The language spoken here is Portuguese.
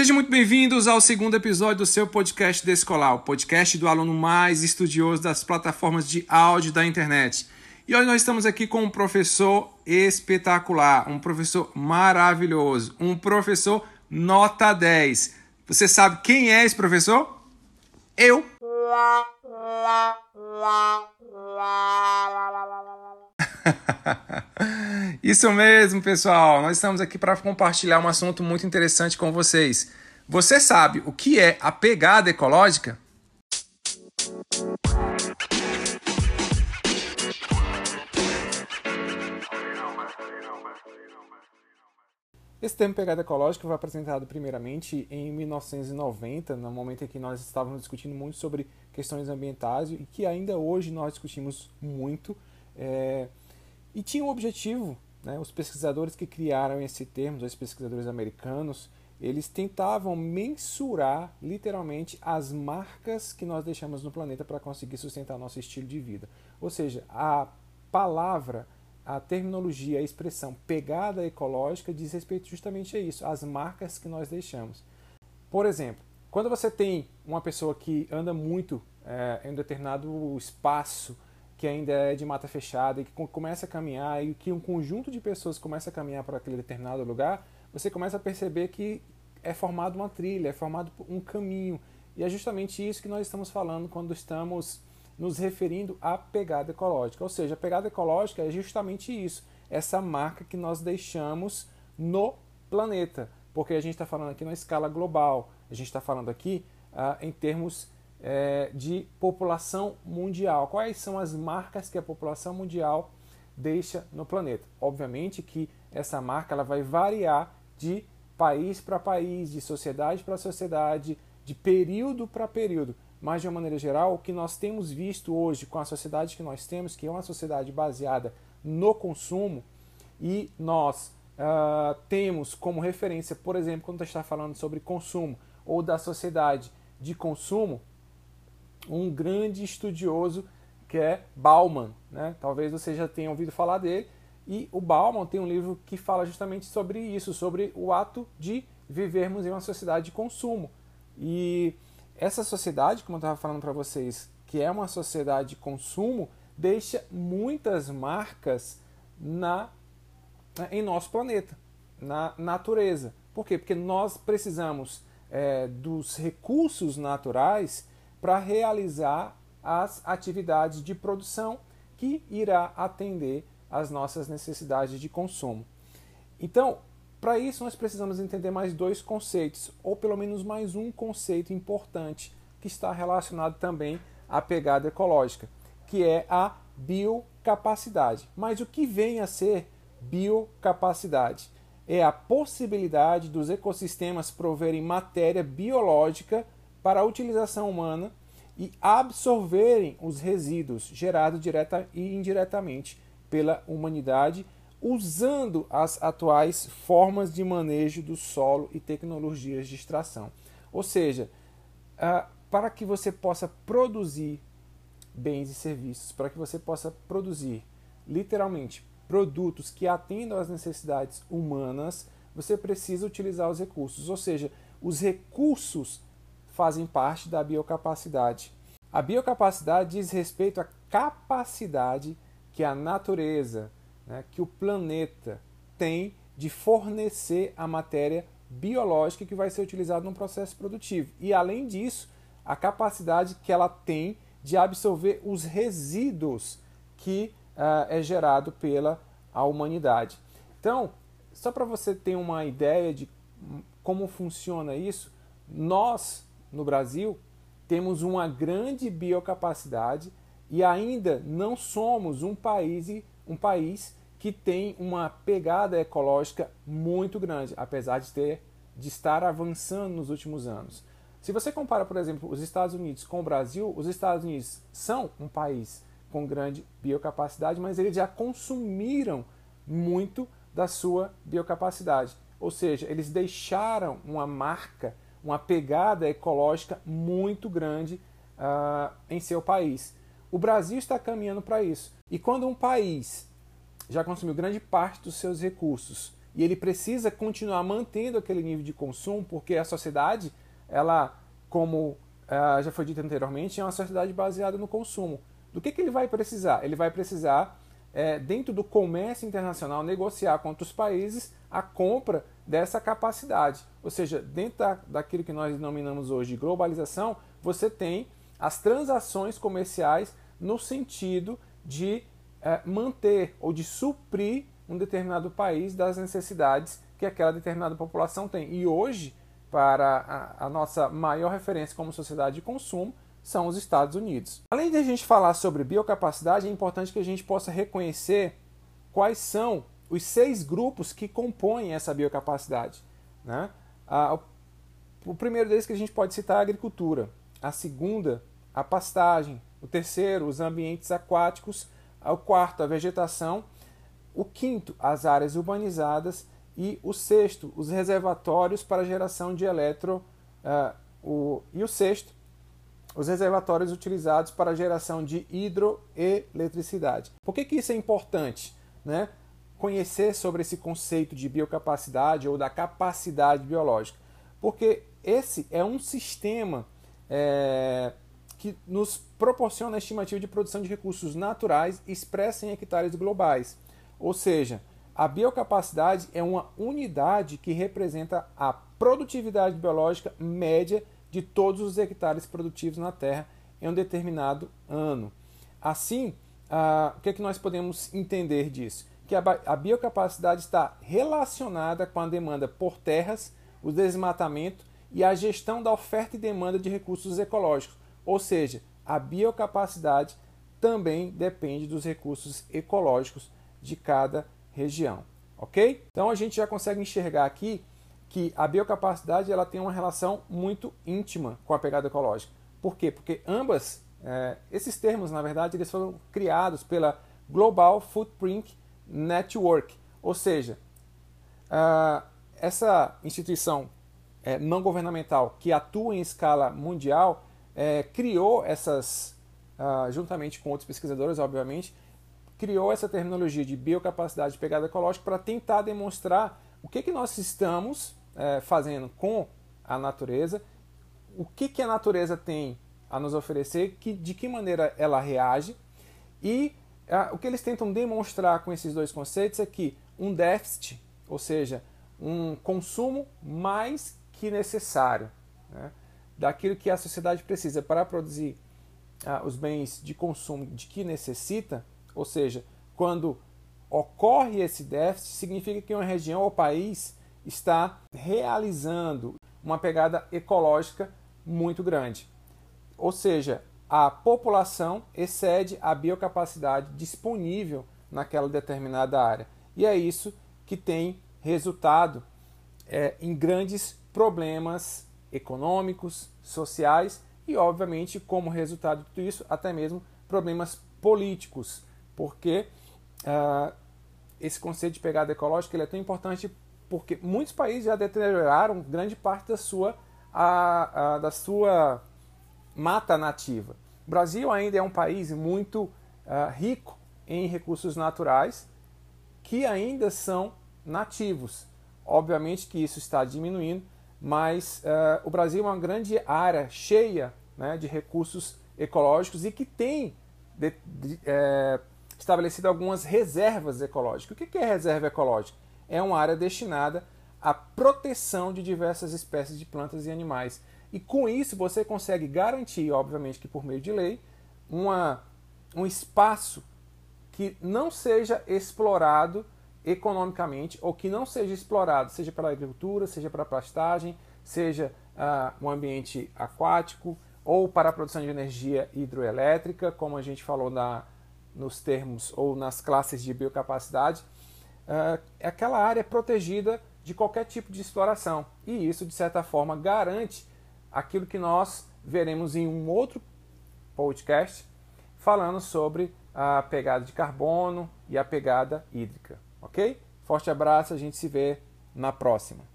Sejam muito bem-vindos ao segundo episódio do seu podcast Descolar, o podcast do aluno mais estudioso das plataformas de áudio da internet. E hoje nós estamos aqui com um professor espetacular, um professor maravilhoso, um professor nota 10. Você sabe quem é esse professor? Eu! Isso mesmo, pessoal. Nós estamos aqui para compartilhar um assunto muito interessante com vocês. Você sabe o que é a pegada ecológica? Esse termo pegada ecológica foi apresentado primeiramente em 1990, no momento em que nós estávamos discutindo muito sobre questões ambientais e que ainda hoje nós discutimos muito. É, e tinha um objetivo, né, os pesquisadores que criaram esse termo, os pesquisadores americanos, eles tentavam mensurar literalmente as marcas que nós deixamos no planeta para conseguir sustentar nosso estilo de vida. Ou seja, a palavra a terminologia, a expressão pegada ecológica diz respeito justamente a isso, as marcas que nós deixamos. Por exemplo, quando você tem uma pessoa que anda muito é, em um determinado espaço que ainda é de mata fechada e que começa a caminhar e que um conjunto de pessoas começa a caminhar para aquele determinado lugar, você começa a perceber que é formado uma trilha, é formado um caminho. E é justamente isso que nós estamos falando quando estamos nos referindo à pegada ecológica. Ou seja, a pegada ecológica é justamente isso, essa marca que nós deixamos no planeta. Porque a gente está falando aqui na escala global, a gente está falando aqui ah, em termos é, de população mundial. Quais são as marcas que a população mundial deixa no planeta? Obviamente que essa marca ela vai variar de país para país, de sociedade para sociedade, de período para período. Mas, de uma maneira geral, o que nós temos visto hoje com a sociedade que nós temos, que é uma sociedade baseada no consumo, e nós uh, temos como referência, por exemplo, quando a gente está falando sobre consumo ou da sociedade de consumo, um grande estudioso que é Bauman. Né? Talvez você já tenha ouvido falar dele. E o Bauman tem um livro que fala justamente sobre isso, sobre o ato de vivermos em uma sociedade de consumo. E essa sociedade, como eu estava falando para vocês, que é uma sociedade de consumo, deixa muitas marcas na em nosso planeta, na natureza. Por quê? Porque nós precisamos é, dos recursos naturais para realizar as atividades de produção que irá atender às nossas necessidades de consumo. Então, para isso, nós precisamos entender mais dois conceitos, ou pelo menos mais um conceito importante que está relacionado também à pegada ecológica, que é a biocapacidade. Mas o que vem a ser biocapacidade? É a possibilidade dos ecossistemas proverem matéria biológica para a utilização humana e absorverem os resíduos gerados direta e indiretamente pela humanidade usando as atuais formas de manejo do solo e tecnologias de extração. Ou seja, para que você possa produzir bens e serviços, para que você possa produzir literalmente produtos que atendam às necessidades humanas, você precisa utilizar os recursos, ou seja, os recursos fazem parte da biocapacidade. A biocapacidade diz respeito à capacidade que a natureza, né, que o planeta tem de fornecer a matéria biológica que vai ser utilizada no processo produtivo. E além disso, a capacidade que ela tem de absorver os resíduos que uh, é gerado pela a humanidade. Então, só para você ter uma ideia de como funciona isso, nós no Brasil temos uma grande biocapacidade e ainda não somos um país, um país que tem uma pegada ecológica muito grande, apesar de ter de estar avançando nos últimos anos. Se você compara, por exemplo, os Estados Unidos com o Brasil, os Estados Unidos são um país com grande biocapacidade, mas eles já consumiram muito da sua biocapacidade. Ou seja, eles deixaram uma marca, uma pegada ecológica muito grande uh, em seu país. O Brasil está caminhando para isso. E quando um país já consumiu grande parte dos seus recursos e ele precisa continuar mantendo aquele nível de consumo, porque a sociedade, ela, como uh, já foi dito anteriormente, é uma sociedade baseada no consumo. Do que, que ele vai precisar? Ele vai precisar, é, dentro do comércio internacional, negociar com outros países a compra dessa capacidade. Ou seja, dentro da, daquilo que nós denominamos hoje de globalização, você tem as transações comerciais no sentido de é, manter ou de suprir um determinado país das necessidades que aquela determinada população tem. E hoje, para a, a nossa maior referência como sociedade de consumo, são os Estados Unidos. Além de a gente falar sobre biocapacidade, é importante que a gente possa reconhecer quais são os seis grupos que compõem essa biocapacidade. Né? o primeiro deles que a gente pode citar é a agricultura, a segunda, a pastagem, o terceiro, os ambientes aquáticos, o quarto, a vegetação, o quinto, as áreas urbanizadas e o sexto, os reservatórios para geração de eletro, uh, o, e o sexto, os reservatórios utilizados para a geração de hidroeletricidade. Por que, que isso é importante? Né? Conhecer sobre esse conceito de biocapacidade ou da capacidade biológica. Porque esse é um sistema é, que nos proporciona a estimativa de produção de recursos naturais expressa em hectares globais. Ou seja, a biocapacidade é uma unidade que representa a produtividade biológica média de todos os hectares produtivos na Terra em um determinado ano. Assim, ah, o que, é que nós podemos entender disso? Que a, a biocapacidade está relacionada com a demanda por terras, o desmatamento e a gestão da oferta e demanda de recursos ecológicos, ou seja, a biocapacidade também depende dos recursos ecológicos de cada região, ok? Então a gente já consegue enxergar aqui que a biocapacidade ela tem uma relação muito íntima com a pegada ecológica. Por quê? Porque ambas, é, esses termos, na verdade, eles foram criados pela Global Footprint Network, ou seja, uh, essa instituição é, não governamental que atua em escala mundial é, criou essas, uh, juntamente com outros pesquisadores, obviamente, criou essa terminologia de biocapacidade de pegada ecológica para tentar demonstrar o que, que nós estamos é, fazendo com a natureza, o que, que a natureza tem a nos oferecer, que, de que maneira ela reage e uh, o que eles tentam demonstrar com esses dois conceitos é que um déficit, ou seja, um consumo mais que necessário, né? daquilo que a sociedade precisa para produzir ah, os bens de consumo de que necessita, ou seja, quando ocorre esse déficit, significa que uma região ou país está realizando uma pegada ecológica muito grande. Ou seja, a população excede a biocapacidade disponível naquela determinada área. E é isso que tem resultado é, em grandes problemas econômicos, sociais e, obviamente, como resultado de tudo isso, até mesmo problemas políticos, porque uh, esse conceito de pegada ecológica ele é tão importante porque muitos países já deterioraram grande parte da sua, a, a, da sua mata nativa. O Brasil ainda é um país muito uh, rico em recursos naturais que ainda são nativos. Obviamente que isso está diminuindo, mas uh, o Brasil é uma grande área cheia né, de recursos ecológicos e que tem de, de, é, estabelecido algumas reservas ecológicas. O que é reserva ecológica? É uma área destinada à proteção de diversas espécies de plantas e animais. E com isso você consegue garantir, obviamente que por meio de lei, uma, um espaço que não seja explorado economicamente ou que não seja explorado, seja pela agricultura, seja para pastagem, seja uh, um ambiente aquático ou para a produção de energia hidroelétrica, como a gente falou na, nos termos ou nas classes de biocapacidade, aquela área protegida de qualquer tipo de exploração. E isso, de certa forma, garante aquilo que nós veremos em um outro podcast falando sobre a pegada de carbono e a pegada hídrica. Ok? Forte abraço, a gente se vê na próxima.